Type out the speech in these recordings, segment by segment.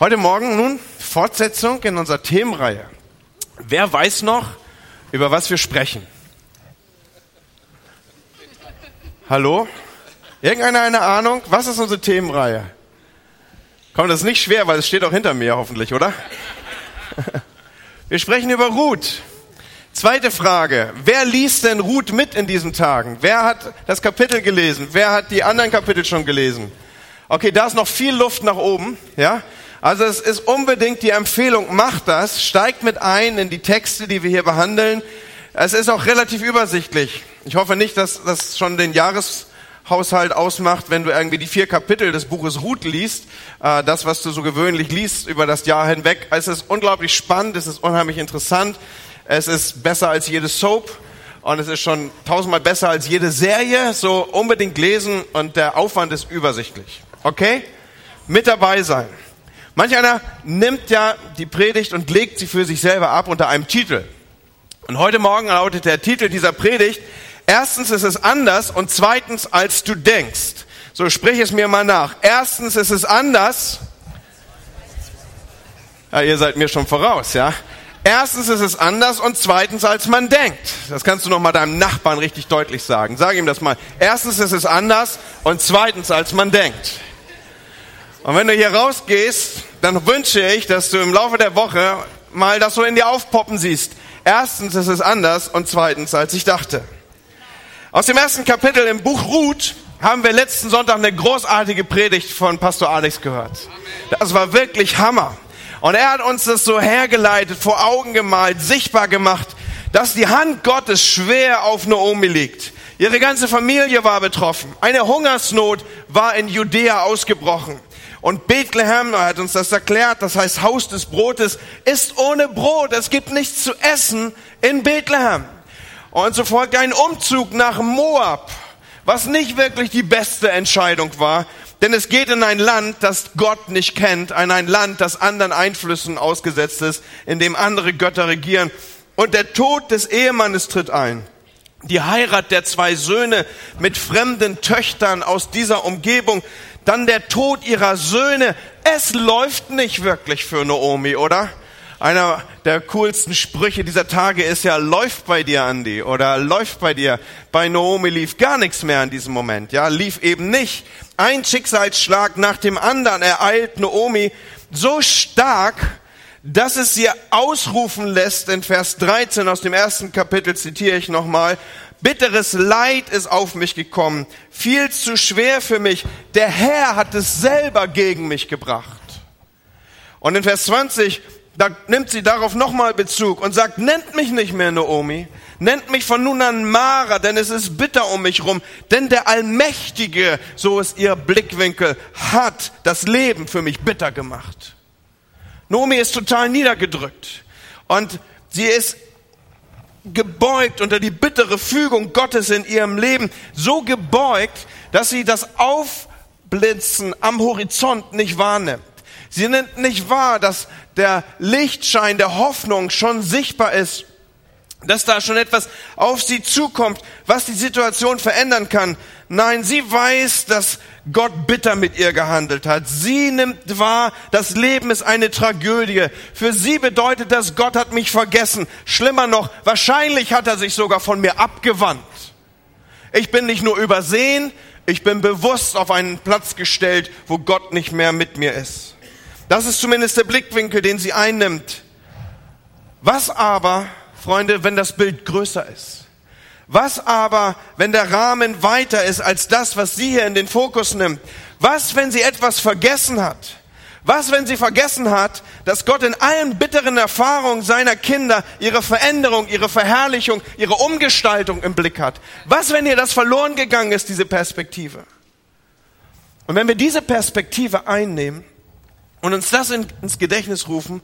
Heute Morgen nun Fortsetzung in unserer Themenreihe. Wer weiß noch, über was wir sprechen? Hallo? Irgendeiner eine Ahnung? Was ist unsere Themenreihe? Komm, das ist nicht schwer, weil es steht auch hinter mir hoffentlich, oder? Wir sprechen über Ruth. Zweite Frage. Wer liest denn Ruth mit in diesen Tagen? Wer hat das Kapitel gelesen? Wer hat die anderen Kapitel schon gelesen? Okay, da ist noch viel Luft nach oben, ja? Also es ist unbedingt die Empfehlung, macht das, steigt mit ein in die Texte, die wir hier behandeln. Es ist auch relativ übersichtlich. Ich hoffe nicht, dass das schon den Jahreshaushalt ausmacht, wenn du irgendwie die vier Kapitel des Buches Ruth liest, äh, das, was du so gewöhnlich liest über das Jahr hinweg. Es ist unglaublich spannend, es ist unheimlich interessant, es ist besser als jede Soap und es ist schon tausendmal besser als jede Serie. So unbedingt lesen und der Aufwand ist übersichtlich. Okay? Mit dabei sein. Manch einer nimmt ja die Predigt und legt sie für sich selber ab unter einem Titel. Und heute Morgen lautet der Titel dieser Predigt, erstens ist es anders und zweitens als du denkst. So sprich es mir mal nach. Erstens ist es anders. Ja, ihr seid mir schon voraus, ja. Erstens ist es anders und zweitens als man denkt. Das kannst du noch mal deinem Nachbarn richtig deutlich sagen. Sag ihm das mal. Erstens ist es anders und zweitens als man denkt. Und wenn du hier rausgehst, dann wünsche ich, dass du im Laufe der Woche mal das so in dir aufpoppen siehst. Erstens ist es anders und zweitens, als ich dachte. Aus dem ersten Kapitel im Buch Ruth haben wir letzten Sonntag eine großartige Predigt von Pastor Alex gehört. Das war wirklich Hammer. Und er hat uns das so hergeleitet, vor Augen gemalt, sichtbar gemacht, dass die Hand Gottes schwer auf Naomi liegt. Ihre ganze Familie war betroffen. Eine Hungersnot war in Judäa ausgebrochen. Und Bethlehem, er hat uns das erklärt, das heißt Haus des Brotes, ist ohne Brot. Es gibt nichts zu essen in Bethlehem. Und so folgt ein Umzug nach Moab, was nicht wirklich die beste Entscheidung war, denn es geht in ein Land, das Gott nicht kennt, in ein Land, das anderen Einflüssen ausgesetzt ist, in dem andere Götter regieren. Und der Tod des Ehemannes tritt ein. Die Heirat der zwei Söhne mit fremden Töchtern aus dieser Umgebung dann der Tod ihrer Söhne. Es läuft nicht wirklich für Naomi, oder? Einer der coolsten Sprüche dieser Tage ist ja, läuft bei dir, Andi, oder läuft bei dir. Bei Naomi lief gar nichts mehr in diesem Moment, ja, lief eben nicht. Ein Schicksalsschlag nach dem anderen ereilt Naomi so stark, dass es sie ausrufen lässt, in Vers 13 aus dem ersten Kapitel zitiere ich nochmal, Bitteres Leid ist auf mich gekommen, viel zu schwer für mich. Der Herr hat es selber gegen mich gebracht. Und in Vers 20, da nimmt sie darauf nochmal Bezug und sagt, nennt mich nicht mehr Naomi, nennt mich von nun an Mara, denn es ist bitter um mich rum, denn der Allmächtige, so ist ihr Blickwinkel, hat das Leben für mich bitter gemacht. Naomi ist total niedergedrückt und sie ist gebeugt unter die bittere Fügung Gottes in ihrem Leben, so gebeugt, dass sie das Aufblitzen am Horizont nicht wahrnimmt. Sie nimmt nicht wahr, dass der Lichtschein der Hoffnung schon sichtbar ist, dass da schon etwas auf sie zukommt, was die Situation verändern kann. Nein, sie weiß, dass Gott bitter mit ihr gehandelt hat. Sie nimmt wahr, das Leben ist eine Tragödie. Für sie bedeutet das, Gott hat mich vergessen. Schlimmer noch, wahrscheinlich hat er sich sogar von mir abgewandt. Ich bin nicht nur übersehen, ich bin bewusst auf einen Platz gestellt, wo Gott nicht mehr mit mir ist. Das ist zumindest der Blickwinkel, den sie einnimmt. Was aber, Freunde, wenn das Bild größer ist? Was aber, wenn der Rahmen weiter ist als das, was sie hier in den Fokus nimmt? Was, wenn sie etwas vergessen hat? Was, wenn sie vergessen hat, dass Gott in allen bitteren Erfahrungen seiner Kinder ihre Veränderung, ihre Verherrlichung, ihre Umgestaltung im Blick hat? Was, wenn ihr das verloren gegangen ist, diese Perspektive? Und wenn wir diese Perspektive einnehmen und uns das ins Gedächtnis rufen,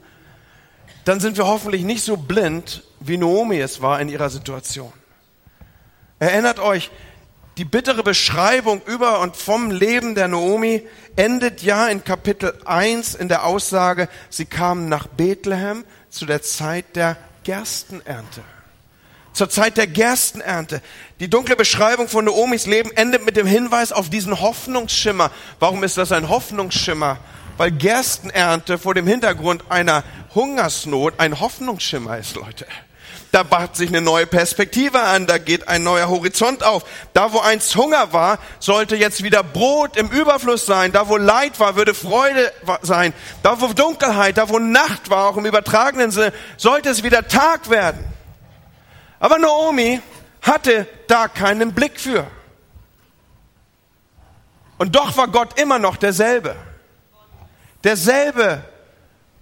dann sind wir hoffentlich nicht so blind, wie Naomi es war in ihrer Situation. Erinnert euch, die bittere Beschreibung über und vom Leben der Naomi endet ja in Kapitel 1 in der Aussage, sie kamen nach Bethlehem zu der Zeit der Gerstenernte. Zur Zeit der Gerstenernte. Die dunkle Beschreibung von Naomis Leben endet mit dem Hinweis auf diesen Hoffnungsschimmer. Warum ist das ein Hoffnungsschimmer? weil Gerstenernte vor dem Hintergrund einer Hungersnot ein Hoffnungsschimmer ist, Leute. Da bahnt sich eine neue Perspektive an, da geht ein neuer Horizont auf. Da, wo einst Hunger war, sollte jetzt wieder Brot im Überfluss sein. Da, wo Leid war, würde Freude sein. Da, wo Dunkelheit, da, wo Nacht war, auch im übertragenen Sinne, sollte es wieder Tag werden. Aber Naomi hatte da keinen Blick für. Und doch war Gott immer noch derselbe. Derselbe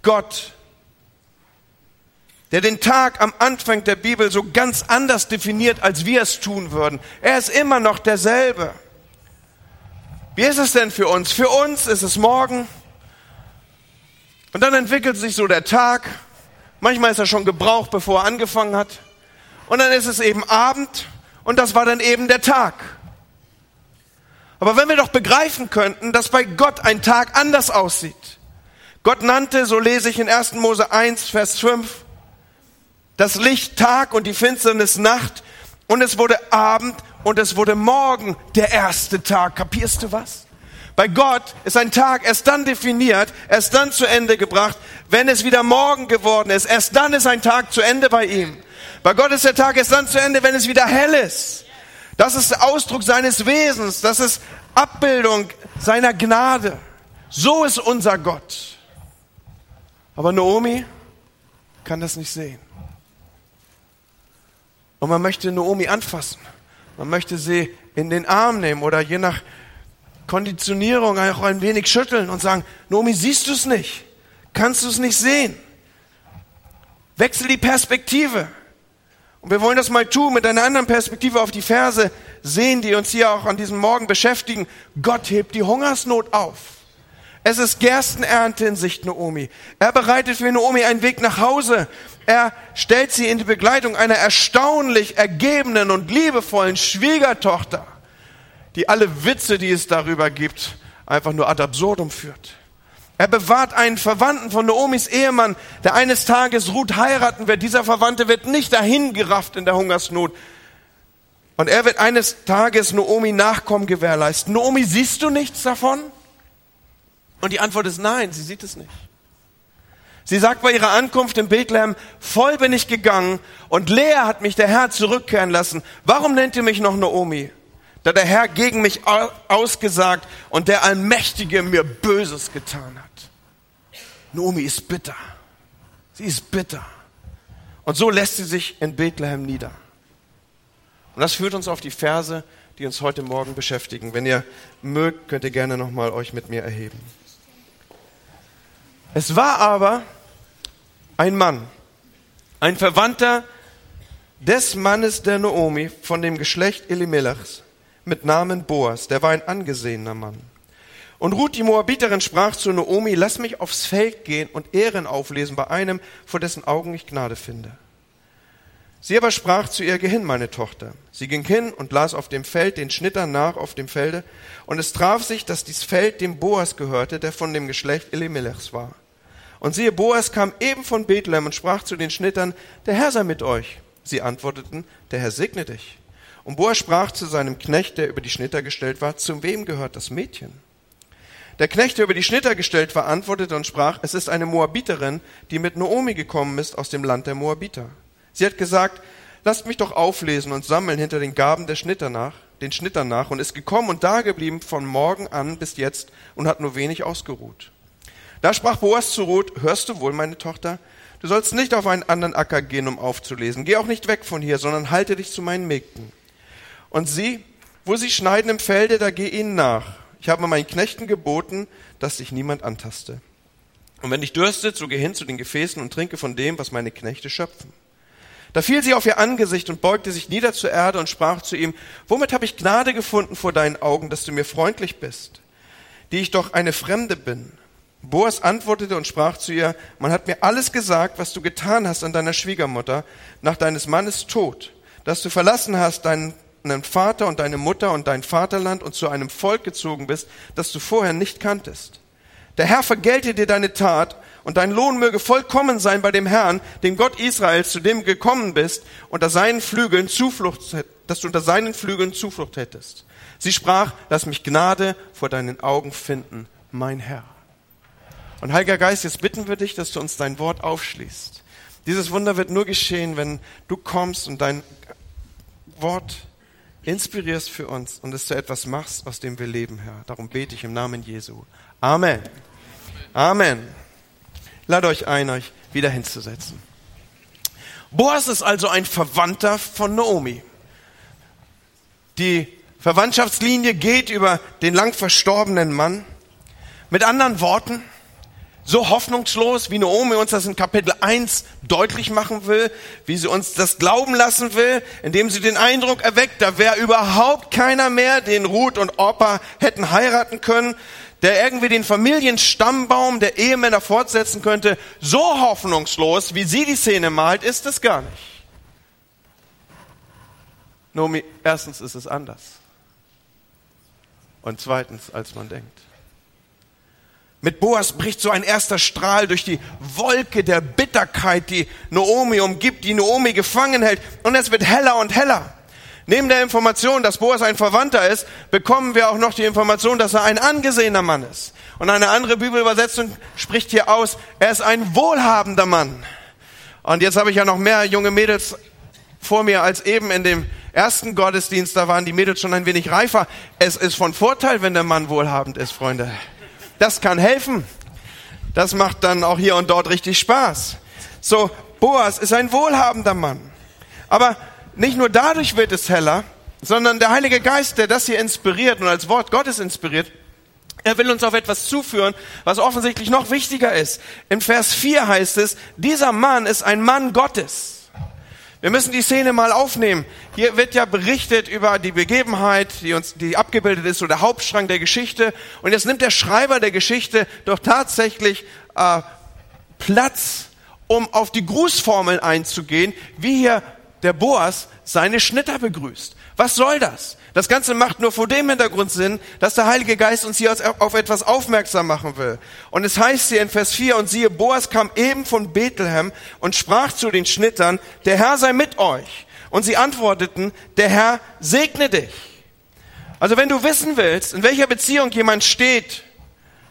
Gott, der den Tag am Anfang der Bibel so ganz anders definiert, als wir es tun würden. Er ist immer noch derselbe. Wie ist es denn für uns? Für uns ist es morgen und dann entwickelt sich so der Tag. Manchmal ist er schon gebraucht, bevor er angefangen hat. Und dann ist es eben Abend und das war dann eben der Tag. Aber wenn wir doch begreifen könnten, dass bei Gott ein Tag anders aussieht. Gott nannte, so lese ich in 1. Mose 1, Vers 5, das Licht Tag und die Finsternis Nacht und es wurde Abend und es wurde Morgen der erste Tag. Kapierst du was? Bei Gott ist ein Tag erst dann definiert, erst dann zu Ende gebracht, wenn es wieder Morgen geworden ist. Erst dann ist ein Tag zu Ende bei ihm. Bei Gott ist der Tag erst dann zu Ende, wenn es wieder hell ist. Das ist Ausdruck seines Wesens. Das ist Abbildung seiner Gnade. So ist unser Gott. Aber Naomi kann das nicht sehen. Und man möchte Naomi anfassen. Man möchte sie in den Arm nehmen oder je nach Konditionierung auch ein wenig schütteln und sagen, Naomi, siehst du es nicht? Kannst du es nicht sehen? Wechsel die Perspektive. Und wir wollen das mal tun mit einer anderen Perspektive auf die Verse sehen, die uns hier auch an diesem Morgen beschäftigen. Gott hebt die Hungersnot auf. Es ist Gerstenernte in Sicht Naomi. Er bereitet für Naomi einen Weg nach Hause. Er stellt sie in die Begleitung einer erstaunlich ergebenen und liebevollen Schwiegertochter, die alle Witze, die es darüber gibt, einfach nur ad absurdum führt. Er bewahrt einen Verwandten von Naomis Ehemann, der eines Tages Ruth heiraten wird. Dieser Verwandte wird nicht dahin gerafft in der Hungersnot. Und er wird eines Tages Naomi Nachkommen gewährleisten. Naomi, siehst du nichts davon? Und die Antwort ist nein, sie sieht es nicht. Sie sagt bei ihrer Ankunft in Bethlehem, voll bin ich gegangen und leer hat mich der Herr zurückkehren lassen. Warum nennt ihr mich noch Naomi? Da der Herr gegen mich ausgesagt und der Allmächtige mir Böses getan hat. Naomi ist bitter. Sie ist bitter. Und so lässt sie sich in Bethlehem nieder. Und das führt uns auf die Verse, die uns heute Morgen beschäftigen. Wenn ihr mögt, könnt ihr gerne nochmal euch mit mir erheben. Es war aber ein Mann, ein Verwandter des Mannes der Naomi von dem Geschlecht Elimelechs mit Namen Boas, der war ein angesehener Mann. Und Ruth, die Moabiterin, sprach zu Naomi, lass mich aufs Feld gehen und Ehren auflesen bei einem, vor dessen Augen ich Gnade finde. Sie aber sprach zu ihr, geh hin, meine Tochter. Sie ging hin und las auf dem Feld den Schnittern nach auf dem Felde, und es traf sich, dass dies Feld dem Boas gehörte, der von dem Geschlecht Elimelechs war. Und siehe, Boas kam eben von Bethlehem und sprach zu den Schnittern, der Herr sei mit euch. Sie antworteten, der Herr segne dich. Und Boas sprach zu seinem Knecht, der über die Schnitter gestellt war, zu wem gehört das Mädchen? Der Knecht, der über die Schnitter gestellt war, antwortete und sprach, es ist eine Moabiterin, die mit Noomi gekommen ist aus dem Land der Moabiter. Sie hat gesagt, lasst mich doch auflesen und sammeln hinter den Gaben der Schnitter nach, den Schnittern nach, und ist gekommen und dageblieben von morgen an bis jetzt und hat nur wenig ausgeruht. Da sprach Boas zu Ruth, hörst du wohl, meine Tochter? Du sollst nicht auf einen anderen Acker gehen, um aufzulesen. Geh auch nicht weg von hier, sondern halte dich zu meinen Mägden. Und sie, wo sie schneiden im Felde, da geh ihnen nach. Ich habe meinen Knechten geboten, dass sich niemand antaste. Und wenn dich dürstet, so geh hin zu den Gefäßen und trinke von dem, was meine Knechte schöpfen. Da fiel sie auf ihr Angesicht und beugte sich nieder zur Erde und sprach zu ihm, womit habe ich Gnade gefunden vor deinen Augen, dass du mir freundlich bist, die ich doch eine Fremde bin? Boas antwortete und sprach zu ihr, man hat mir alles gesagt, was du getan hast an deiner Schwiegermutter nach deines Mannes Tod, dass du verlassen hast deinen Vater und deine Mutter und dein Vaterland und zu einem Volk gezogen bist, das du vorher nicht kanntest. Der Herr vergelte dir deine Tat und dein Lohn möge vollkommen sein bei dem Herrn, dem Gott Israels, zu dem gekommen bist, unter seinen Flügeln Zuflucht, dass du unter seinen Flügeln Zuflucht hättest. Sie sprach, lass mich Gnade vor deinen Augen finden, mein Herr. Und Heiliger Geist, jetzt bitten wir dich, dass du uns dein Wort aufschließt. Dieses Wunder wird nur geschehen, wenn du kommst und dein Wort inspirierst für uns und es zu etwas machst, aus dem wir leben, Herr. Darum bete ich im Namen Jesu. Amen. Amen. Lade euch ein, euch wieder hinzusetzen. Boas ist also ein Verwandter von Naomi. Die Verwandtschaftslinie geht über den lang verstorbenen Mann. Mit anderen Worten, so hoffnungslos, wie Naomi uns das in Kapitel 1 deutlich machen will, wie sie uns das glauben lassen will, indem sie den Eindruck erweckt, da wäre überhaupt keiner mehr, den Ruth und Orpa hätten heiraten können, der irgendwie den Familienstammbaum der Ehemänner fortsetzen könnte, so hoffnungslos, wie sie die Szene malt, ist es gar nicht. Naomi, erstens ist es anders. Und zweitens, als man denkt. Mit Boas bricht so ein erster Strahl durch die Wolke der Bitterkeit, die Naomi umgibt, die Naomi gefangen hält. Und es wird heller und heller. Neben der Information, dass Boas ein Verwandter ist, bekommen wir auch noch die Information, dass er ein angesehener Mann ist. Und eine andere Bibelübersetzung spricht hier aus, er ist ein wohlhabender Mann. Und jetzt habe ich ja noch mehr junge Mädels vor mir als eben in dem ersten Gottesdienst. Da waren die Mädels schon ein wenig reifer. Es ist von Vorteil, wenn der Mann wohlhabend ist, Freunde. Das kann helfen. Das macht dann auch hier und dort richtig Spaß. So, Boas ist ein wohlhabender Mann. Aber nicht nur dadurch wird es heller, sondern der Heilige Geist, der das hier inspiriert und als Wort Gottes inspiriert, er will uns auf etwas zuführen, was offensichtlich noch wichtiger ist. In Vers 4 heißt es, dieser Mann ist ein Mann Gottes. Wir müssen die Szene mal aufnehmen. Hier wird ja berichtet über die Begebenheit, die uns, die abgebildet ist, so der Hauptstrang der Geschichte. Und jetzt nimmt der Schreiber der Geschichte doch tatsächlich äh, Platz, um auf die Grußformeln einzugehen, wie hier der Boas seine Schnitter begrüßt. Was soll das? Das Ganze macht nur vor dem Hintergrund Sinn, dass der Heilige Geist uns hier auf etwas aufmerksam machen will. Und es heißt hier in Vers 4, und siehe, Boas kam eben von Bethlehem und sprach zu den Schnittern, der Herr sei mit euch. Und sie antworteten, der Herr segne dich. Also wenn du wissen willst, in welcher Beziehung jemand steht,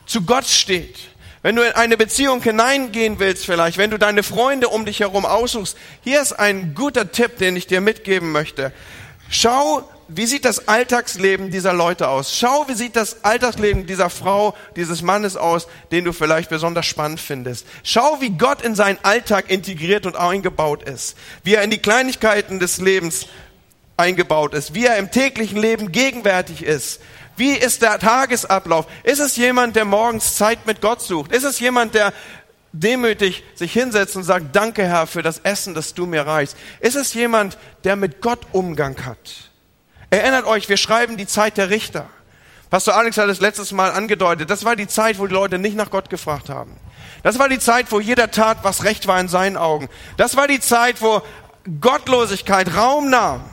zu Gott steht, wenn du in eine Beziehung hineingehen willst vielleicht, wenn du deine Freunde um dich herum aussuchst, hier ist ein guter Tipp, den ich dir mitgeben möchte. Schau, wie sieht das Alltagsleben dieser Leute aus? Schau, wie sieht das Alltagsleben dieser Frau, dieses Mannes aus, den du vielleicht besonders spannend findest. Schau, wie Gott in seinen Alltag integriert und eingebaut ist. Wie er in die Kleinigkeiten des Lebens eingebaut ist. Wie er im täglichen Leben gegenwärtig ist. Wie ist der Tagesablauf? Ist es jemand, der morgens Zeit mit Gott sucht? Ist es jemand, der demütig sich hinsetzt und sagt, danke Herr für das Essen, das du mir reichst? Ist es jemand, der mit Gott Umgang hat? Erinnert euch, wir schreiben die Zeit der Richter. Pastor Alex hat es letztes Mal angedeutet. Das war die Zeit, wo die Leute nicht nach Gott gefragt haben. Das war die Zeit, wo jeder tat, was recht war in seinen Augen. Das war die Zeit, wo Gottlosigkeit Raum nahm.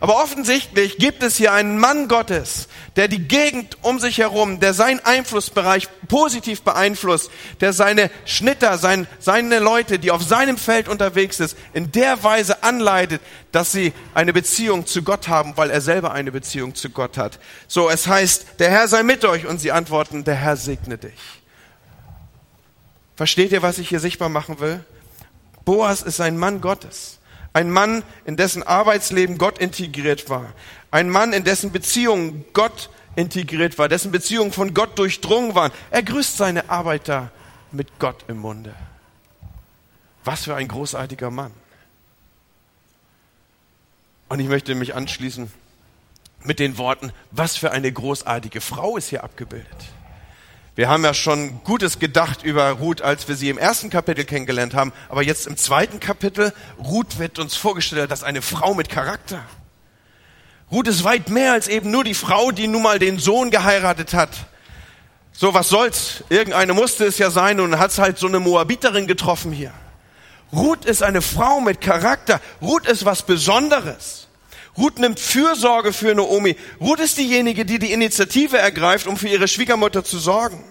Aber offensichtlich gibt es hier einen Mann Gottes, der die Gegend um sich herum, der seinen Einflussbereich positiv beeinflusst, der seine Schnitter, sein, seine Leute, die auf seinem Feld unterwegs ist, in der Weise anleitet, dass sie eine Beziehung zu Gott haben, weil er selber eine Beziehung zu Gott hat. So, es heißt, der Herr sei mit euch und sie antworten, der Herr segne dich. Versteht ihr, was ich hier sichtbar machen will? Boas ist ein Mann Gottes. Ein Mann, in dessen Arbeitsleben Gott integriert war. Ein Mann, in dessen Beziehungen Gott integriert war, dessen Beziehungen von Gott durchdrungen waren. Er grüßt seine Arbeiter mit Gott im Munde. Was für ein großartiger Mann. Und ich möchte mich anschließen mit den Worten, was für eine großartige Frau ist hier abgebildet. Wir haben ja schon Gutes gedacht über Ruth, als wir sie im ersten Kapitel kennengelernt haben. Aber jetzt im zweiten Kapitel, Ruth wird uns vorgestellt als eine Frau mit Charakter. Ruth ist weit mehr als eben nur die Frau, die nun mal den Sohn geheiratet hat. So, was soll's? Irgendeine musste es ja sein und hat's halt so eine Moabiterin getroffen hier. Ruth ist eine Frau mit Charakter. Ruth ist was Besonderes. Ruth nimmt Fürsorge für Naomi. Ruth ist diejenige, die die Initiative ergreift, um für ihre Schwiegermutter zu sorgen.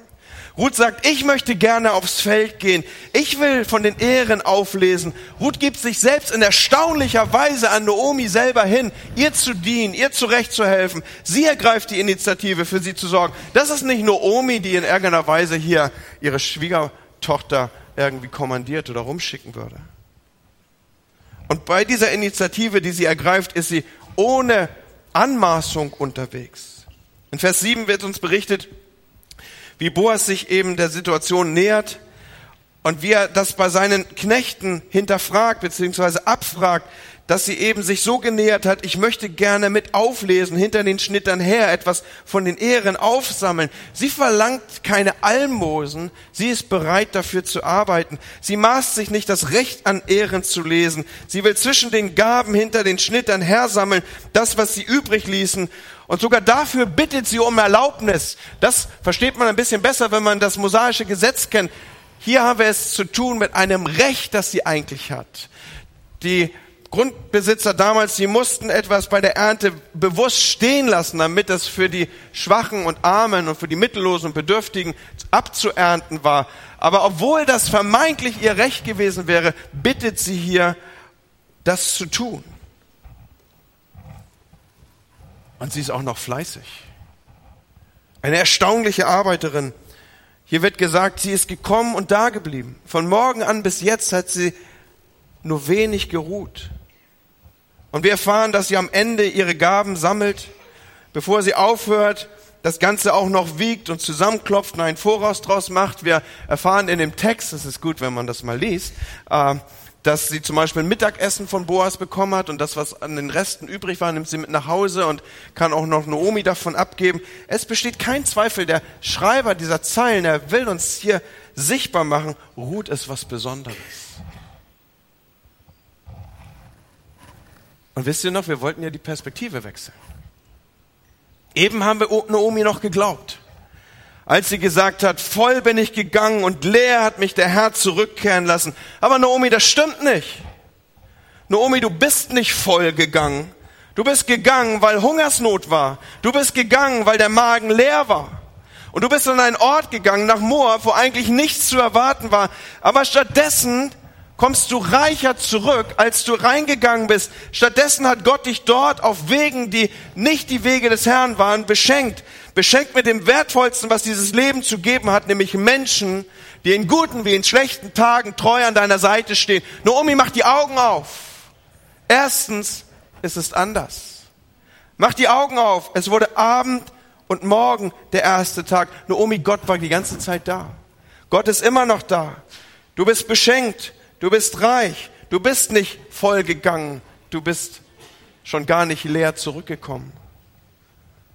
Ruth sagt, ich möchte gerne aufs Feld gehen. Ich will von den Ehren auflesen. Ruth gibt sich selbst in erstaunlicher Weise an Naomi selber hin, ihr zu dienen, ihr zurechtzuhelfen. Sie ergreift die Initiative, für sie zu sorgen. Das ist nicht Naomi, die in irgendeiner Weise hier ihre Schwiegertochter irgendwie kommandiert oder rumschicken würde. Und bei dieser Initiative, die sie ergreift, ist sie ohne Anmaßung unterwegs. In Vers 7 wird uns berichtet, wie Boas sich eben der Situation nähert und wie er das bei seinen Knechten hinterfragt bzw. abfragt, dass sie eben sich so genähert hat, ich möchte gerne mit auflesen, hinter den Schnittern her etwas von den Ehren aufsammeln. Sie verlangt keine Almosen, sie ist bereit dafür zu arbeiten. Sie maßt sich nicht das Recht an Ehren zu lesen. Sie will zwischen den Gaben hinter den Schnittern hersammeln, das, was sie übrig ließen. Und sogar dafür bittet sie um Erlaubnis. Das versteht man ein bisschen besser, wenn man das mosaische Gesetz kennt. Hier haben wir es zu tun mit einem Recht, das sie eigentlich hat. Die Grundbesitzer damals, sie mussten etwas bei der Ernte bewusst stehen lassen, damit das für die Schwachen und Armen und für die Mittellosen und Bedürftigen abzuernten war. Aber obwohl das vermeintlich ihr Recht gewesen wäre, bittet sie hier, das zu tun. Und sie ist auch noch fleißig. Eine erstaunliche Arbeiterin. Hier wird gesagt, sie ist gekommen und da geblieben. Von morgen an bis jetzt hat sie nur wenig geruht. Und wir erfahren, dass sie am Ende ihre Gaben sammelt, bevor sie aufhört, das Ganze auch noch wiegt und zusammenklopft und einen Voraus draus macht. Wir erfahren in dem Text, es ist gut, wenn man das mal liest, äh, dass sie zum Beispiel ein Mittagessen von Boas bekommen hat und das, was an den Resten übrig war, nimmt sie mit nach Hause und kann auch noch Naomi davon abgeben. Es besteht kein Zweifel, der Schreiber dieser Zeilen, er will uns hier sichtbar machen, Ruth ist was Besonderes. Und wisst ihr noch, wir wollten ja die Perspektive wechseln. Eben haben wir Naomi noch geglaubt. Als sie gesagt hat, voll bin ich gegangen und leer hat mich der Herr zurückkehren lassen. Aber Naomi, das stimmt nicht. Naomi, du bist nicht voll gegangen. Du bist gegangen, weil Hungersnot war. Du bist gegangen, weil der Magen leer war. Und du bist an einen Ort gegangen, nach Moab, wo eigentlich nichts zu erwarten war. Aber stattdessen kommst du reicher zurück, als du reingegangen bist. Stattdessen hat Gott dich dort auf Wegen, die nicht die Wege des Herrn waren, beschenkt. Beschenkt mit dem Wertvollsten, was dieses Leben zu geben hat, nämlich Menschen, die in guten wie in schlechten Tagen treu an deiner Seite stehen. Naomi, mach die Augen auf. Erstens, es ist anders. Mach die Augen auf. Es wurde Abend und Morgen der erste Tag. Naomi, Gott war die ganze Zeit da. Gott ist immer noch da. Du bist beschenkt. Du bist reich. Du bist nicht vollgegangen. Du bist schon gar nicht leer zurückgekommen.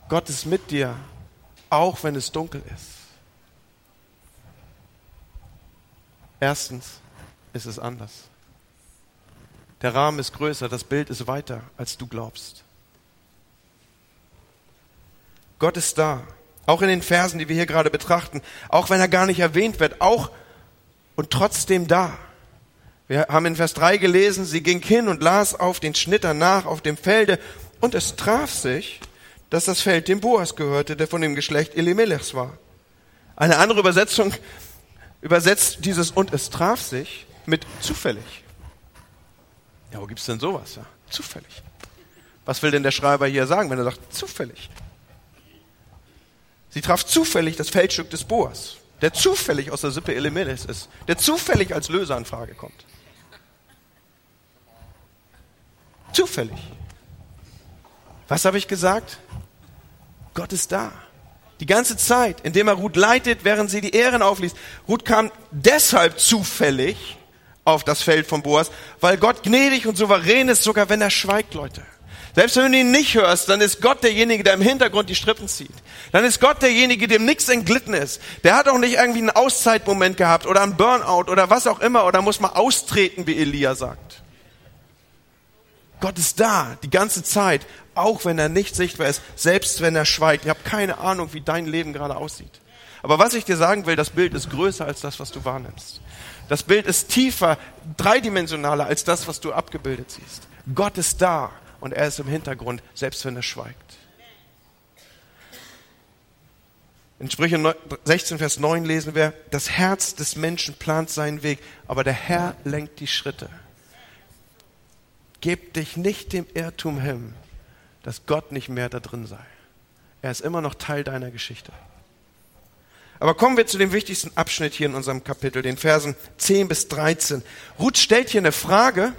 Gott ist mit dir, auch wenn es dunkel ist. Erstens ist es anders. Der Rahmen ist größer, das Bild ist weiter, als du glaubst. Gott ist da, auch in den Versen, die wir hier gerade betrachten, auch wenn er gar nicht erwähnt wird, auch und trotzdem da. Wir haben in Vers 3 gelesen, sie ging hin und las auf den Schnitter nach auf dem Felde und es traf sich, dass das Feld dem Boas gehörte, der von dem Geschlecht Elimelechs war. Eine andere Übersetzung übersetzt dieses und es traf sich mit zufällig. Ja, wo gibt's denn sowas? Ja, zufällig. Was will denn der Schreiber hier sagen, wenn er sagt zufällig? Sie traf zufällig das Feldstück des Boas, der zufällig aus der Sippe Elimelechs ist, der zufällig als Löser in Frage kommt. Zufällig. Was habe ich gesagt? Gott ist da. Die ganze Zeit, indem er Ruth leitet, während sie die Ehren aufliest. Ruth kam deshalb zufällig auf das Feld von Boas, weil Gott gnädig und souverän ist, sogar wenn er schweigt, Leute. Selbst wenn du ihn nicht hörst, dann ist Gott derjenige, der im Hintergrund die Strippen zieht. Dann ist Gott derjenige, dem nichts entglitten ist. Der hat auch nicht irgendwie einen Auszeitmoment gehabt oder einen Burnout oder was auch immer oder muss mal austreten, wie Elia sagt. Gott ist da die ganze Zeit, auch wenn er nicht sichtbar ist, selbst wenn er schweigt. Ich habe keine Ahnung, wie dein Leben gerade aussieht. Aber was ich dir sagen will, das Bild ist größer als das, was du wahrnimmst. Das Bild ist tiefer, dreidimensionaler als das, was du abgebildet siehst. Gott ist da und er ist im Hintergrund, selbst wenn er schweigt. In Sprüche 16, Vers 9 lesen wir, das Herz des Menschen plant seinen Weg, aber der Herr lenkt die Schritte. Geb dich nicht dem Irrtum hin, dass Gott nicht mehr da drin sei. Er ist immer noch Teil deiner Geschichte. Aber kommen wir zu dem wichtigsten Abschnitt hier in unserem Kapitel, den Versen 10 bis 13. Ruth stellt hier eine Frage,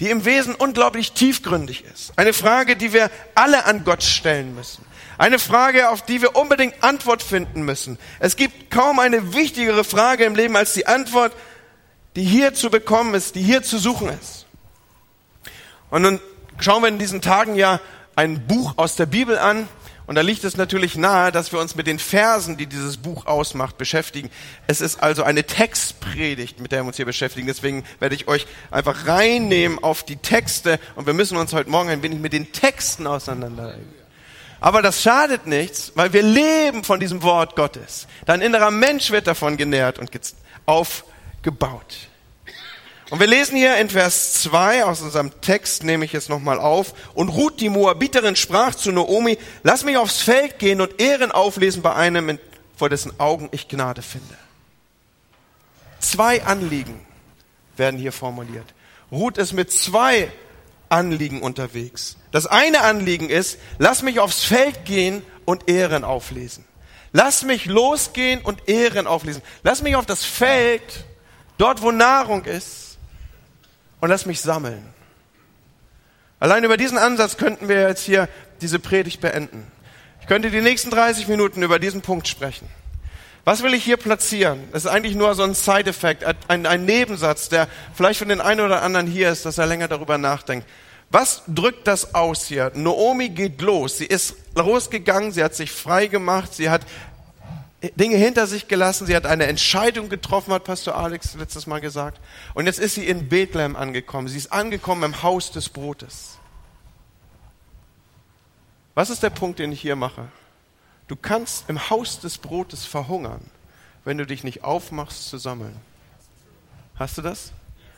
die im Wesen unglaublich tiefgründig ist. Eine Frage, die wir alle an Gott stellen müssen. Eine Frage, auf die wir unbedingt Antwort finden müssen. Es gibt kaum eine wichtigere Frage im Leben als die Antwort, die hier zu bekommen ist, die hier zu suchen ist. Und nun schauen wir in diesen Tagen ja ein Buch aus der Bibel an, und da liegt es natürlich nahe, dass wir uns mit den Versen, die dieses Buch ausmacht, beschäftigen. Es ist also eine Textpredigt, mit der wir uns hier beschäftigen. Deswegen werde ich euch einfach reinnehmen auf die Texte und wir müssen uns heute Morgen ein wenig mit den Texten auseinanderlegen. Aber das schadet nichts, weil wir leben von diesem Wort Gottes. Dein innerer Mensch wird davon genährt und aufgebaut. Und wir lesen hier in Vers 2 aus unserem Text, nehme ich jetzt nochmal auf. Und Ruth, die Moabiterin, sprach zu Naomi, lass mich aufs Feld gehen und Ehren auflesen bei einem, vor dessen Augen ich Gnade finde. Zwei Anliegen werden hier formuliert. Ruth ist mit zwei Anliegen unterwegs. Das eine Anliegen ist, lass mich aufs Feld gehen und Ehren auflesen. Lass mich losgehen und Ehren auflesen. Lass mich auf das Feld, dort wo Nahrung ist, und lass mich sammeln. Allein über diesen Ansatz könnten wir jetzt hier diese Predigt beenden. Ich könnte die nächsten 30 Minuten über diesen Punkt sprechen. Was will ich hier platzieren? Das ist eigentlich nur so ein Side-Effekt, ein, ein, Nebensatz, der vielleicht von den einen oder anderen hier ist, dass er länger darüber nachdenkt. Was drückt das aus hier? Naomi geht los. Sie ist losgegangen, sie hat sich frei gemacht, sie hat Dinge hinter sich gelassen, sie hat eine Entscheidung getroffen, hat Pastor Alex letztes Mal gesagt. Und jetzt ist sie in Bethlehem angekommen. Sie ist angekommen im Haus des Brotes. Was ist der Punkt, den ich hier mache? Du kannst im Haus des Brotes verhungern, wenn du dich nicht aufmachst zu sammeln. Hast du das?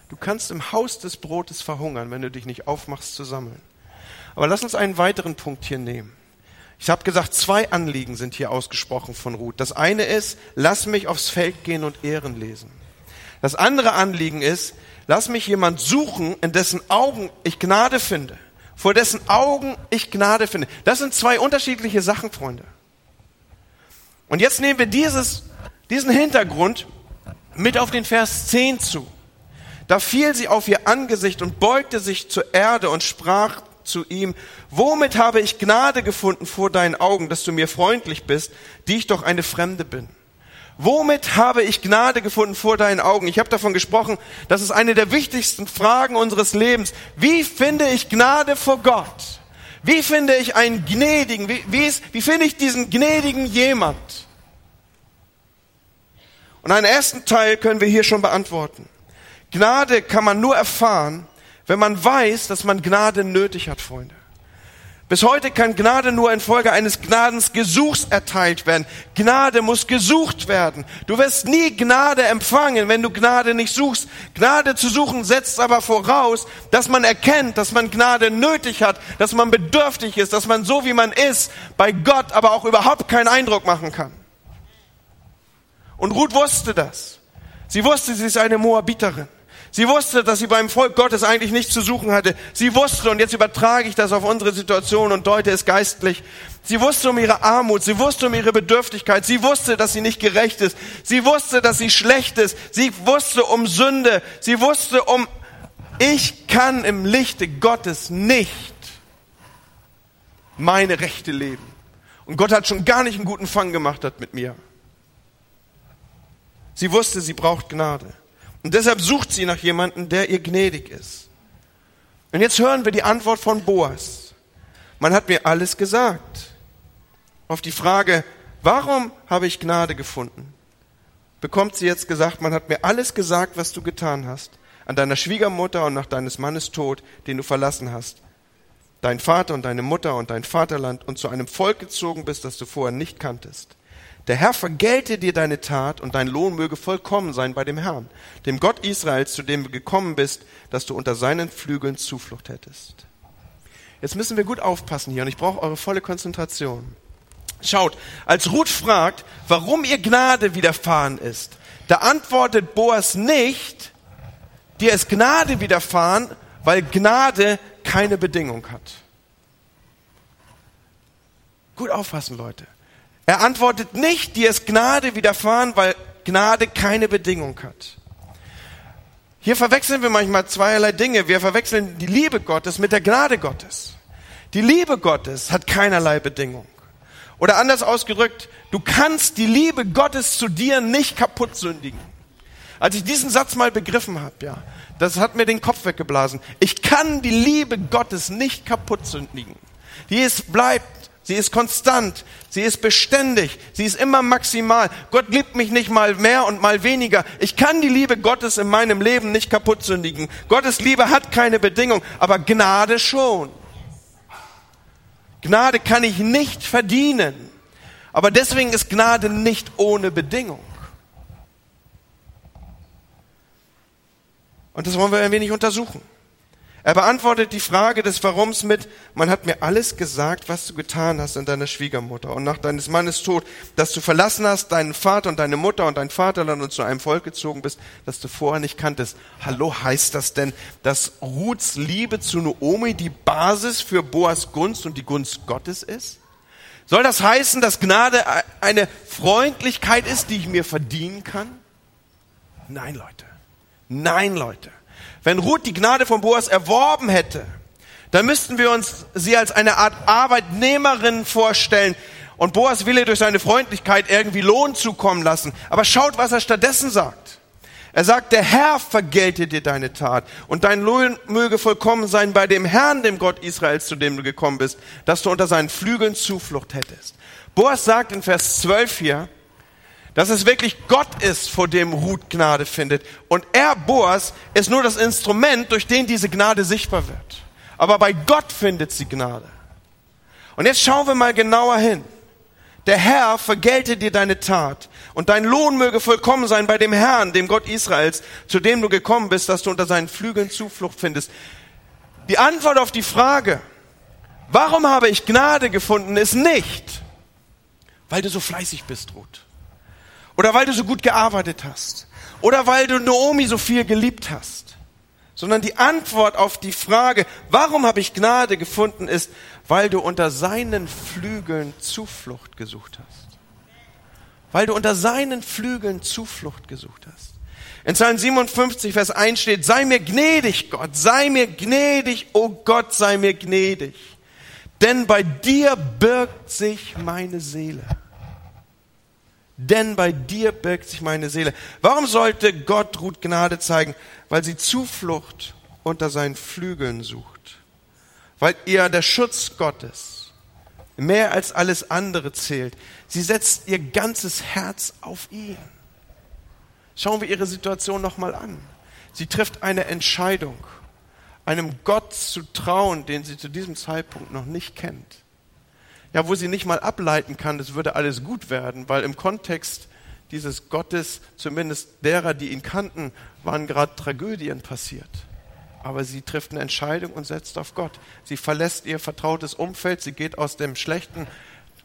Du kannst im Haus des Brotes verhungern, wenn du dich nicht aufmachst zu sammeln. Aber lass uns einen weiteren Punkt hier nehmen. Ich habe gesagt, zwei Anliegen sind hier ausgesprochen von Ruth. Das eine ist, lass mich aufs Feld gehen und Ehren lesen. Das andere Anliegen ist, lass mich jemand suchen, in dessen Augen ich Gnade finde. Vor dessen Augen ich Gnade finde. Das sind zwei unterschiedliche Sachen, Freunde. Und jetzt nehmen wir dieses, diesen Hintergrund mit auf den Vers 10 zu. Da fiel sie auf ihr Angesicht und beugte sich zur Erde und sprach zu ihm, womit habe ich Gnade gefunden vor deinen Augen, dass du mir freundlich bist, die ich doch eine Fremde bin? Womit habe ich Gnade gefunden vor deinen Augen? Ich habe davon gesprochen, das ist eine der wichtigsten Fragen unseres Lebens. Wie finde ich Gnade vor Gott? Wie finde ich einen gnädigen, wie, wie, ist, wie finde ich diesen gnädigen jemand? Und einen ersten Teil können wir hier schon beantworten. Gnade kann man nur erfahren, wenn man weiß, dass man Gnade nötig hat, Freunde. Bis heute kann Gnade nur infolge eines Gnadensgesuchs erteilt werden. Gnade muss gesucht werden. Du wirst nie Gnade empfangen, wenn du Gnade nicht suchst. Gnade zu suchen setzt aber voraus, dass man erkennt, dass man Gnade nötig hat, dass man bedürftig ist, dass man so wie man ist, bei Gott aber auch überhaupt keinen Eindruck machen kann. Und Ruth wusste das. Sie wusste, sie ist eine Moabiterin. Sie wusste, dass sie beim Volk Gottes eigentlich nichts zu suchen hatte. Sie wusste, und jetzt übertrage ich das auf unsere Situation und deute es geistlich, sie wusste um ihre Armut, sie wusste um ihre Bedürftigkeit, sie wusste, dass sie nicht gerecht ist, sie wusste, dass sie schlecht ist, sie wusste um Sünde, sie wusste um, ich kann im Lichte Gottes nicht meine Rechte leben. Und Gott hat schon gar nicht einen guten Fang gemacht hat mit mir. Sie wusste, sie braucht Gnade. Und deshalb sucht sie nach jemandem, der ihr gnädig ist. Und jetzt hören wir die Antwort von Boas. Man hat mir alles gesagt. Auf die Frage, warum habe ich Gnade gefunden? Bekommt sie jetzt gesagt, man hat mir alles gesagt, was du getan hast, an deiner Schwiegermutter und nach deines Mannes Tod, den du verlassen hast, dein Vater und deine Mutter und dein Vaterland und zu einem Volk gezogen bist, das du vorher nicht kanntest. Der Herr vergelte dir deine Tat und dein Lohn möge vollkommen sein bei dem Herrn, dem Gott Israels, zu dem du gekommen bist, dass du unter seinen Flügeln Zuflucht hättest. Jetzt müssen wir gut aufpassen hier und ich brauche eure volle Konzentration. Schaut, als Ruth fragt, warum ihr Gnade widerfahren ist, da antwortet Boas nicht, dir ist Gnade widerfahren, weil Gnade keine Bedingung hat. Gut aufpassen, Leute. Er antwortet nicht, dir ist Gnade widerfahren, weil Gnade keine Bedingung hat. Hier verwechseln wir manchmal zweierlei Dinge. Wir verwechseln die Liebe Gottes mit der Gnade Gottes. Die Liebe Gottes hat keinerlei Bedingung. Oder anders ausgedrückt, du kannst die Liebe Gottes zu dir nicht kaputt sündigen. Als ich diesen Satz mal begriffen habe, ja, das hat mir den Kopf weggeblasen. Ich kann die Liebe Gottes nicht kaputt sündigen. Die ist, bleibt, sie ist konstant, sie ist beständig, sie ist immer maximal. Gott liebt mich nicht mal mehr und mal weniger. Ich kann die Liebe Gottes in meinem Leben nicht kaputt sündigen. Gottes Liebe hat keine Bedingung, aber Gnade schon. Gnade kann ich nicht verdienen. Aber deswegen ist Gnade nicht ohne Bedingung. Und das wollen wir ein wenig untersuchen. Er beantwortet die Frage des Warums mit, man hat mir alles gesagt, was du getan hast an deiner Schwiegermutter und nach deines Mannes Tod, dass du verlassen hast deinen Vater und deine Mutter und dein Vaterland und zu einem Volk gezogen bist, das du vorher nicht kanntest. Hallo, heißt das denn, dass Ruths Liebe zu Noomi die Basis für Boas Gunst und die Gunst Gottes ist? Soll das heißen, dass Gnade eine Freundlichkeit ist, die ich mir verdienen kann? Nein, Leute. Nein, Leute. Wenn Ruth die Gnade von Boas erworben hätte, dann müssten wir uns sie als eine Art Arbeitnehmerin vorstellen. Und Boas will ihr durch seine Freundlichkeit irgendwie Lohn zukommen lassen. Aber schaut, was er stattdessen sagt. Er sagt, der Herr vergelte dir deine Tat und dein Lohn möge vollkommen sein bei dem Herrn, dem Gott Israels, zu dem du gekommen bist, dass du unter seinen Flügeln Zuflucht hättest. Boas sagt in Vers 12 hier, dass es wirklich Gott ist, vor dem Ruth Gnade findet. Und er, Boas, ist nur das Instrument, durch den diese Gnade sichtbar wird. Aber bei Gott findet sie Gnade. Und jetzt schauen wir mal genauer hin. Der Herr vergelte dir deine Tat und dein Lohn möge vollkommen sein bei dem Herrn, dem Gott Israels, zu dem du gekommen bist, dass du unter seinen Flügeln Zuflucht findest. Die Antwort auf die Frage, warum habe ich Gnade gefunden, ist nicht, weil du so fleißig bist, Ruth. Oder weil du so gut gearbeitet hast. Oder weil du Naomi so viel geliebt hast. Sondern die Antwort auf die Frage, warum habe ich Gnade gefunden, ist, weil du unter seinen Flügeln Zuflucht gesucht hast. Weil du unter seinen Flügeln Zuflucht gesucht hast. In Psalm 57, Vers 1 steht, sei mir gnädig, Gott, sei mir gnädig, oh Gott, sei mir gnädig. Denn bei dir birgt sich meine Seele denn bei dir birgt sich meine Seele. Warum sollte Gott Ruth Gnade zeigen? Weil sie Zuflucht unter seinen Flügeln sucht. Weil ihr der Schutz Gottes mehr als alles andere zählt. Sie setzt ihr ganzes Herz auf ihn. Schauen wir ihre Situation nochmal an. Sie trifft eine Entscheidung, einem Gott zu trauen, den sie zu diesem Zeitpunkt noch nicht kennt ja, wo sie nicht mal ableiten kann, es würde alles gut werden, weil im Kontext dieses Gottes, zumindest derer, die ihn kannten, waren gerade Tragödien passiert. Aber sie trifft eine Entscheidung und setzt auf Gott. Sie verlässt ihr vertrautes Umfeld, sie geht aus dem schlechten,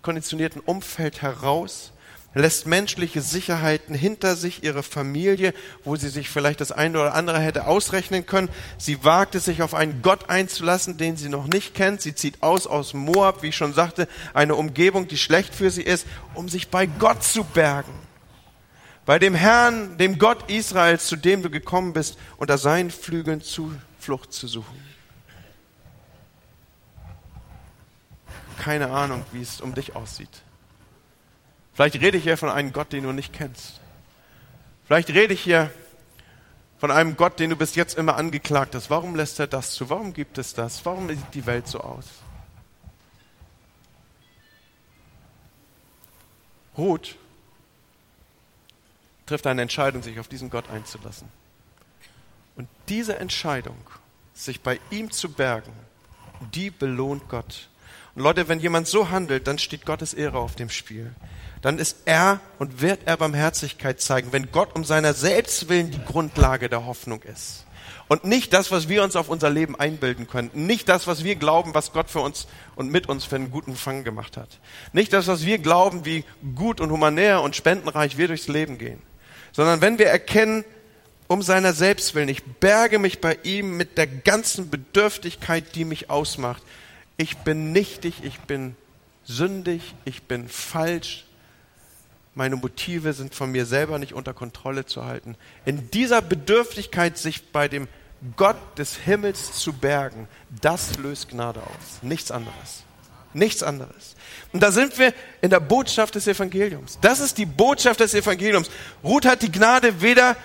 konditionierten Umfeld heraus lässt menschliche Sicherheiten hinter sich, ihre Familie, wo sie sich vielleicht das eine oder andere hätte ausrechnen können. Sie wagt es sich auf einen Gott einzulassen, den sie noch nicht kennt. Sie zieht aus aus Moab, wie ich schon sagte, eine Umgebung, die schlecht für sie ist, um sich bei Gott zu bergen. Bei dem Herrn, dem Gott Israels, zu dem du gekommen bist, unter seinen Flügeln Zuflucht zu suchen. Keine Ahnung, wie es um dich aussieht. Vielleicht rede ich hier von einem Gott, den du nicht kennst. Vielleicht rede ich hier von einem Gott, den du bis jetzt immer angeklagt hast. Warum lässt er das zu? Warum gibt es das? Warum sieht die Welt so aus? Ruth trifft eine Entscheidung, sich auf diesen Gott einzulassen. Und diese Entscheidung, sich bei ihm zu bergen, die belohnt Gott. Und Leute, wenn jemand so handelt, dann steht Gottes Ehre auf dem Spiel. Dann ist er und wird er Barmherzigkeit zeigen, wenn Gott um seiner selbst willen die Grundlage der Hoffnung ist. Und nicht das, was wir uns auf unser Leben einbilden könnten. Nicht das, was wir glauben, was Gott für uns und mit uns für einen guten Fang gemacht hat. Nicht das, was wir glauben, wie gut und humanär und spendenreich wir durchs Leben gehen. Sondern wenn wir erkennen, um seiner selbst willen, ich berge mich bei ihm mit der ganzen Bedürftigkeit, die mich ausmacht. Ich bin nichtig, ich bin sündig, ich bin falsch, meine Motive sind von mir selber nicht unter Kontrolle zu halten. In dieser Bedürftigkeit, sich bei dem Gott des Himmels zu bergen, das löst Gnade aus. Nichts anderes. Nichts anderes. Und da sind wir in der Botschaft des Evangeliums. Das ist die Botschaft des Evangeliums. Ruth hat die Gnade weder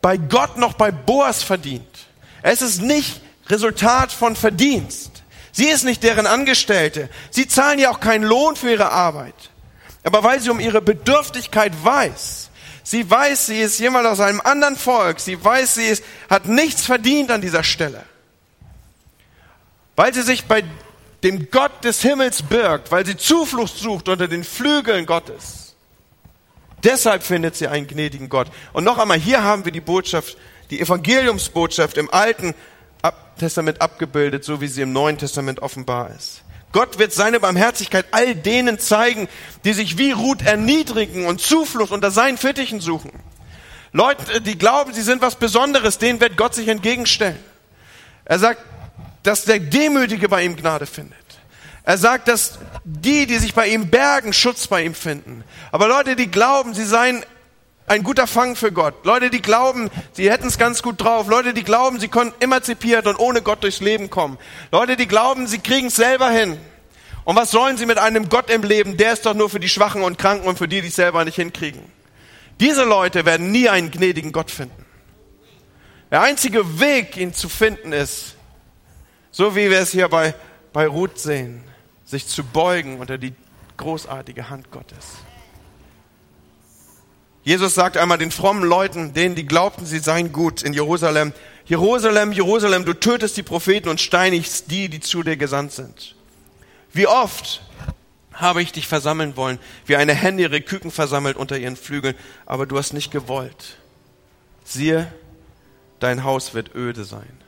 bei Gott noch bei Boas verdient. Es ist nicht Resultat von Verdienst. Sie ist nicht deren Angestellte. Sie zahlen ja auch keinen Lohn für ihre Arbeit. Aber weil sie um ihre Bedürftigkeit weiß, sie weiß, sie ist jemand aus einem anderen Volk, sie weiß, sie ist, hat nichts verdient an dieser Stelle. Weil sie sich bei dem Gott des Himmels birgt, weil sie Zuflucht sucht unter den Flügeln Gottes. Deshalb findet sie einen gnädigen Gott. Und noch einmal, hier haben wir die Botschaft, die Evangeliumsbotschaft im Alten Testament abgebildet, so wie sie im Neuen Testament offenbar ist. Gott wird seine Barmherzigkeit all denen zeigen, die sich wie Ruth erniedrigen und Zuflucht unter seinen Fittichen suchen. Leute, die glauben, sie sind was Besonderes, denen wird Gott sich entgegenstellen. Er sagt, dass der Demütige bei ihm Gnade findet. Er sagt, dass die, die sich bei ihm bergen, Schutz bei ihm finden. Aber Leute, die glauben, sie seien ein guter Fang für Gott. Leute, die glauben, sie hätten es ganz gut drauf. Leute, die glauben, sie konnten emanzipiert und ohne Gott durchs Leben kommen. Leute, die glauben, sie kriegen es selber hin. Und was sollen sie mit einem Gott im Leben? Der ist doch nur für die Schwachen und Kranken und für die, die es selber nicht hinkriegen. Diese Leute werden nie einen gnädigen Gott finden. Der einzige Weg, ihn zu finden, ist, so wie wir es hier bei, bei Ruth sehen, sich zu beugen unter die großartige Hand Gottes. Jesus sagt einmal den frommen Leuten, denen, die glaubten, sie seien gut in Jerusalem, Jerusalem, Jerusalem, du tötest die Propheten und steinigst die, die zu dir gesandt sind. Wie oft habe ich dich versammeln wollen, wie eine Henne ihre Küken versammelt unter ihren Flügeln, aber du hast nicht gewollt. Siehe, dein Haus wird öde sein.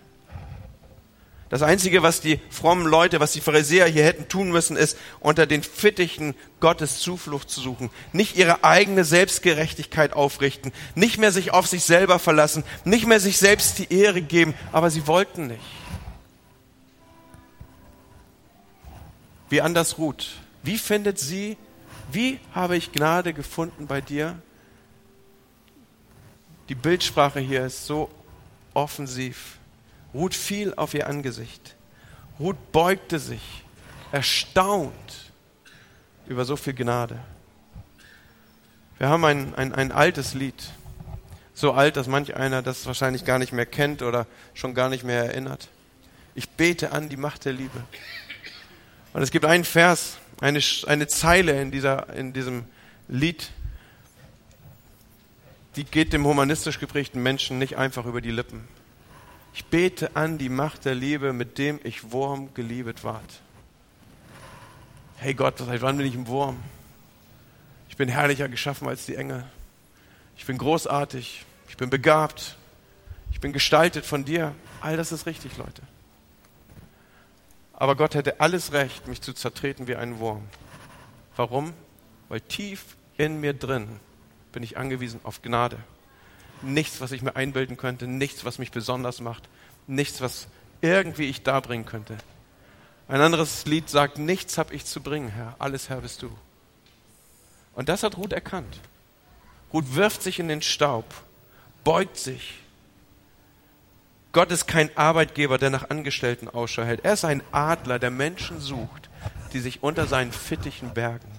Das Einzige, was die frommen Leute, was die Pharisäer hier hätten tun müssen, ist, unter den Fittichen Gottes Zuflucht zu suchen. Nicht ihre eigene Selbstgerechtigkeit aufrichten, nicht mehr sich auf sich selber verlassen, nicht mehr sich selbst die Ehre geben, aber sie wollten nicht. Wie anders ruht. Wie findet sie, wie habe ich Gnade gefunden bei dir? Die Bildsprache hier ist so offensiv. Ruth fiel auf ihr Angesicht. Ruth beugte sich, erstaunt über so viel Gnade. Wir haben ein, ein, ein altes Lied, so alt, dass manch einer das wahrscheinlich gar nicht mehr kennt oder schon gar nicht mehr erinnert. Ich bete an die Macht der Liebe. Und es gibt einen Vers, eine, eine Zeile in, dieser, in diesem Lied, die geht dem humanistisch geprägten Menschen nicht einfach über die Lippen. Ich bete an die Macht der Liebe, mit dem ich Wurm geliebet ward. Hey Gott, seit wann bin ich ein Wurm? Ich bin herrlicher geschaffen als die Engel. Ich bin großartig. Ich bin begabt. Ich bin gestaltet von dir. All das ist richtig, Leute. Aber Gott hätte alles Recht, mich zu zertreten wie ein Wurm. Warum? Weil tief in mir drin bin ich angewiesen auf Gnade nichts, was ich mir einbilden könnte, nichts, was mich besonders macht, nichts, was irgendwie ich darbringen könnte. Ein anderes Lied sagt, nichts habe ich zu bringen, Herr, alles Herr bist du. Und das hat Ruth erkannt. Ruth wirft sich in den Staub, beugt sich. Gott ist kein Arbeitgeber, der nach Angestellten Ausschau hält. Er ist ein Adler, der Menschen sucht, die sich unter seinen Fittichen bergen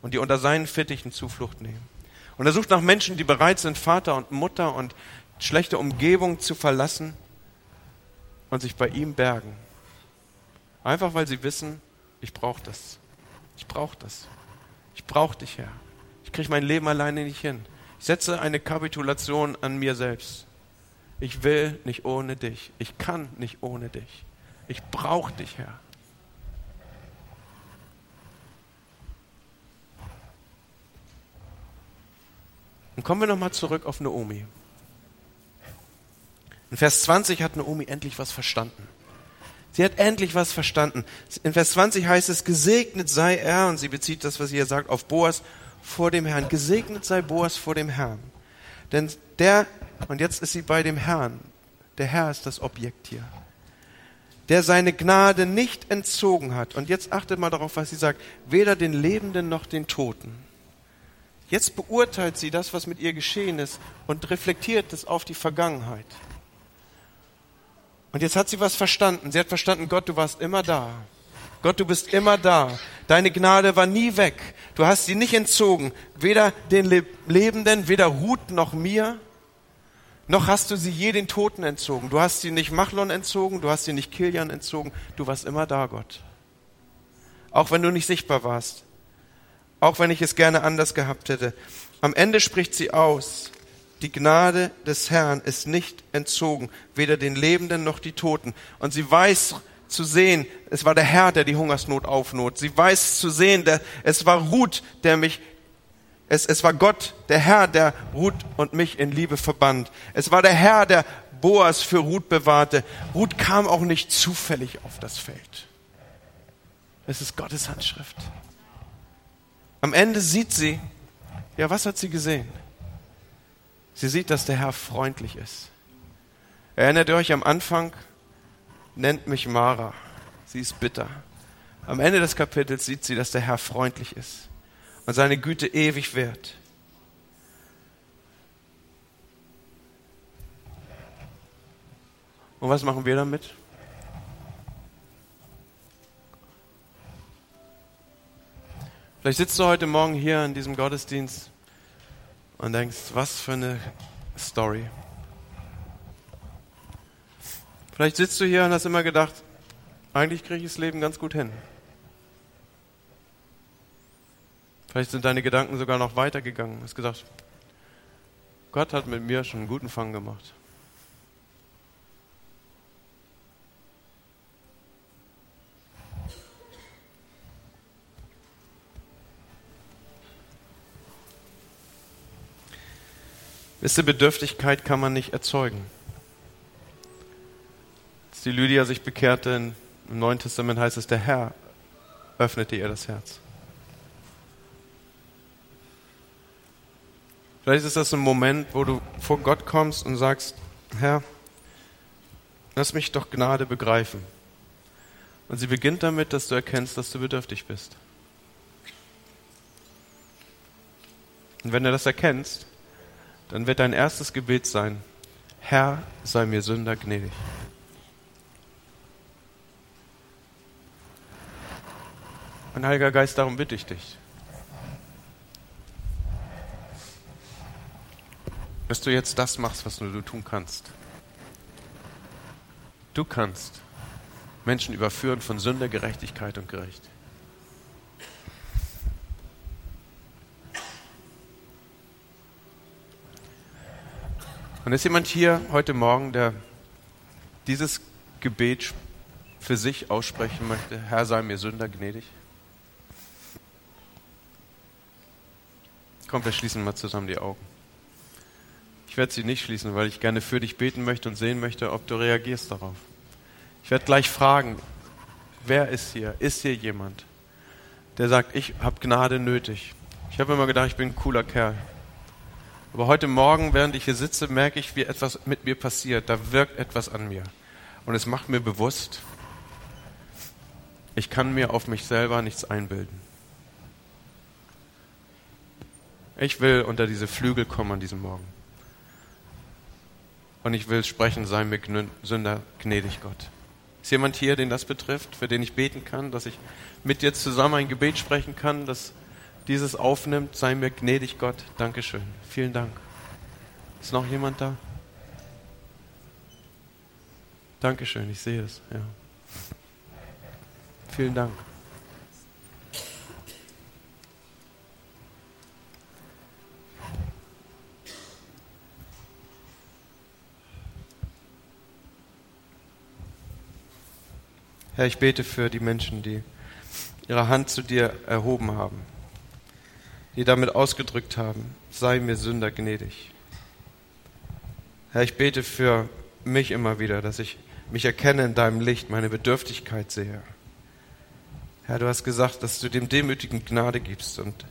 und die unter seinen Fittichen Zuflucht nehmen. Und er sucht nach Menschen, die bereit sind, Vater und Mutter und schlechte Umgebung zu verlassen und sich bei ihm bergen. Einfach weil sie wissen, ich brauche das. Ich brauche das. Ich brauche dich, Herr. Ich kriege mein Leben alleine nicht hin. Ich setze eine Kapitulation an mir selbst. Ich will nicht ohne dich. Ich kann nicht ohne dich. Ich brauche dich, Herr. Und kommen wir nochmal zurück auf Naomi. In Vers 20 hat Naomi endlich was verstanden. Sie hat endlich was verstanden. In Vers 20 heißt es, gesegnet sei er, und sie bezieht das, was sie hier sagt, auf Boas vor dem Herrn. Gesegnet sei Boas vor dem Herrn. Denn der, und jetzt ist sie bei dem Herrn. Der Herr ist das Objekt hier. Der seine Gnade nicht entzogen hat. Und jetzt achtet mal darauf, was sie sagt. Weder den Lebenden noch den Toten. Jetzt beurteilt sie das, was mit ihr geschehen ist und reflektiert es auf die Vergangenheit. Und jetzt hat sie was verstanden. Sie hat verstanden, Gott, du warst immer da. Gott, du bist immer da. Deine Gnade war nie weg. Du hast sie nicht entzogen. Weder den Lebenden, weder Ruth noch mir. Noch hast du sie je den Toten entzogen. Du hast sie nicht Machlon entzogen. Du hast sie nicht Kilian entzogen. Du warst immer da, Gott. Auch wenn du nicht sichtbar warst. Auch wenn ich es gerne anders gehabt hätte. Am Ende spricht sie aus die Gnade des Herrn ist nicht entzogen, weder den Lebenden noch die Toten. Und sie weiß zu sehen, es war der Herr, der die Hungersnot aufnot. Sie weiß zu sehen, der, es war Ruth, der mich, es, es war Gott, der Herr, der Ruth und mich in Liebe verband. Es war der Herr, der Boas für Ruth bewahrte. Ruth kam auch nicht zufällig auf das Feld. Es ist Gottes Handschrift. Am Ende sieht sie, ja, was hat sie gesehen? Sie sieht, dass der Herr freundlich ist. Erinnert ihr euch am Anfang? Nennt mich Mara. Sie ist bitter. Am Ende des Kapitels sieht sie, dass der Herr freundlich ist und seine Güte ewig währt. Und was machen wir damit? Vielleicht sitzt du heute Morgen hier in diesem Gottesdienst und denkst, was für eine Story. Vielleicht sitzt du hier und hast immer gedacht, eigentlich kriege ich das Leben ganz gut hin. Vielleicht sind deine Gedanken sogar noch weitergegangen. Du hast gedacht, Gott hat mit mir schon einen guten Fang gemacht. Wisst Bedürftigkeit kann man nicht erzeugen. Als die Lydia sich bekehrte, im Neuen Testament heißt es, der Herr öffnete ihr das Herz. Vielleicht ist das ein Moment, wo du vor Gott kommst und sagst, Herr, lass mich doch Gnade begreifen. Und sie beginnt damit, dass du erkennst, dass du bedürftig bist. Und wenn du das erkennst, dann wird dein erstes Gebet sein, Herr, sei mir Sünder gnädig. Und Heiliger Geist, darum bitte ich dich, dass du jetzt das machst, was nur du tun kannst. Du kannst Menschen überführen von Sünde, Gerechtigkeit und Gerecht. Und ist jemand hier heute Morgen, der dieses Gebet für sich aussprechen möchte? Herr, sei mir Sünder gnädig. Komm, wir schließen mal zusammen die Augen. Ich werde sie nicht schließen, weil ich gerne für dich beten möchte und sehen möchte, ob du reagierst darauf. Ich werde gleich fragen, wer ist hier? Ist hier jemand, der sagt, ich habe Gnade nötig? Ich habe immer gedacht, ich bin ein cooler Kerl. Aber heute Morgen, während ich hier sitze, merke ich, wie etwas mit mir passiert. Da wirkt etwas an mir. Und es macht mir bewusst, ich kann mir auf mich selber nichts einbilden. Ich will unter diese Flügel kommen an diesem Morgen. Und ich will sprechen, sei mir Sünder gnädig, Gott. Ist jemand hier, den das betrifft, für den ich beten kann, dass ich mit dir zusammen ein Gebet sprechen kann, dass dieses aufnimmt, sei mir gnädig, Gott. Dankeschön. Vielen Dank. Ist noch jemand da? Dankeschön, ich sehe es. Ja. Vielen Dank. Herr, ich bete für die Menschen, die ihre Hand zu dir erhoben haben die damit ausgedrückt haben, sei mir Sünder gnädig. Herr, ich bete für mich immer wieder, dass ich mich erkenne in deinem Licht, meine Bedürftigkeit sehe. Herr, du hast gesagt, dass du dem Demütigen Gnade gibst und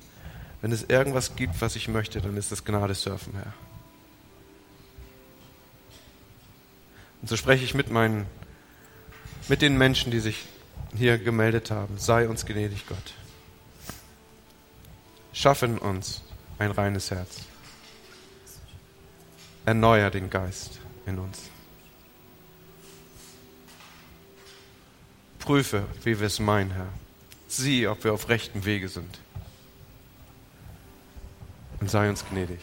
wenn es irgendwas gibt, was ich möchte, dann ist es Gnade surfen, Herr. Und so spreche ich mit meinen, mit den Menschen, die sich hier gemeldet haben. Sei uns gnädig, Gott. Schaffen uns ein reines Herz. Erneuer den Geist in uns. Prüfe, wie wir es meinen, Herr. Sieh, ob wir auf rechtem Wege sind. Und sei uns gnädig.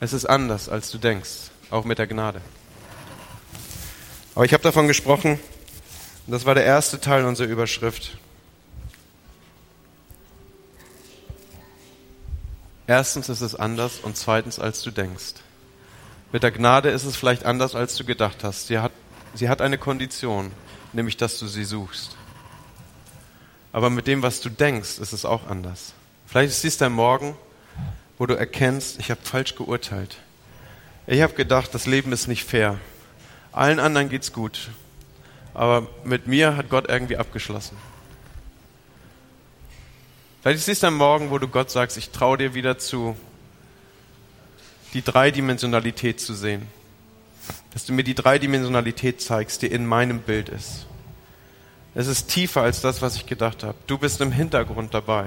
Es ist anders, als du denkst, auch mit der Gnade. Aber ich habe davon gesprochen, das war der erste Teil unserer Überschrift. Erstens ist es anders und zweitens, als du denkst. Mit der Gnade ist es vielleicht anders, als du gedacht hast. Sie hat, sie hat eine Kondition, nämlich dass du sie suchst. Aber mit dem, was du denkst, ist es auch anders. Vielleicht ist dies der Morgen, wo du erkennst, ich habe falsch geurteilt. Ich habe gedacht, das Leben ist nicht fair. Allen anderen geht's gut. Aber mit mir hat Gott irgendwie abgeschlossen. Vielleicht ist dies der Morgen, wo du Gott sagst, ich traue dir wieder zu, die Dreidimensionalität zu sehen. Dass du mir die Dreidimensionalität zeigst, die in meinem Bild ist. Es ist tiefer als das, was ich gedacht habe. Du bist im Hintergrund dabei.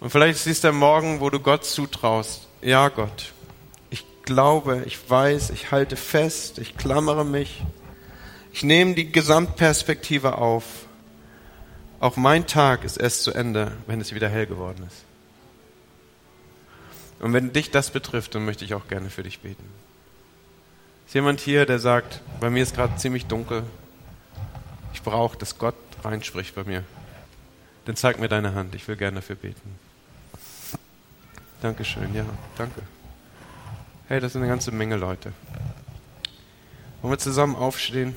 Und vielleicht siehst du Morgen, wo du Gott zutraust. Ja, Gott, ich glaube, ich weiß, ich halte fest, ich klammere mich. Ich nehme die Gesamtperspektive auf. Auch mein Tag ist erst zu Ende, wenn es wieder hell geworden ist. Und wenn dich das betrifft, dann möchte ich auch gerne für dich beten. Ist jemand hier, der sagt, bei mir ist gerade ziemlich dunkel. Ich brauche, dass Gott reinspricht bei mir. Dann zeig mir deine Hand. Ich will gerne dafür beten. Dankeschön, ja, danke. Hey, das sind eine ganze Menge Leute. Wollen wir zusammen aufstehen?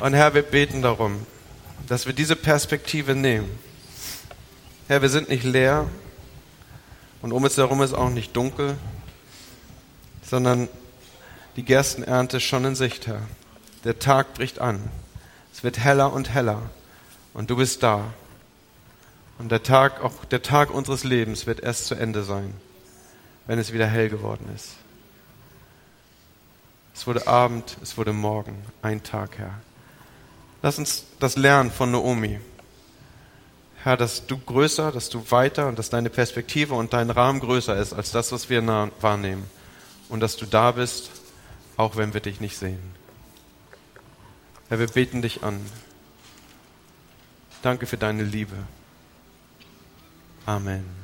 Und Herr, wir beten darum, dass wir diese Perspektive nehmen. Herr, wir sind nicht leer und um uns herum ist auch nicht dunkel, sondern die Gerstenernte ist schon in Sicht, Herr. Der Tag bricht an. Es wird heller und heller und du bist da. Und der Tag, auch der Tag unseres Lebens wird erst zu Ende sein, wenn es wieder hell geworden ist. Es wurde Abend, es wurde Morgen, ein Tag, Herr. Lass uns das lernen von Naomi. Herr, dass du größer, dass du weiter und dass deine Perspektive und dein Rahmen größer ist als das, was wir wahrnehmen. Und dass du da bist, auch wenn wir dich nicht sehen. Herr, wir beten dich an. Danke für deine Liebe. Amen.